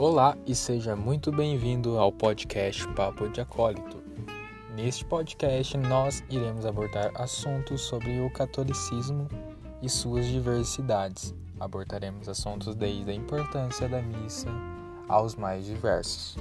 Olá e seja muito bem-vindo ao podcast Papo de Acólito. Neste podcast, nós iremos abordar assuntos sobre o catolicismo e suas diversidades. Abordaremos assuntos desde a importância da missa aos mais diversos.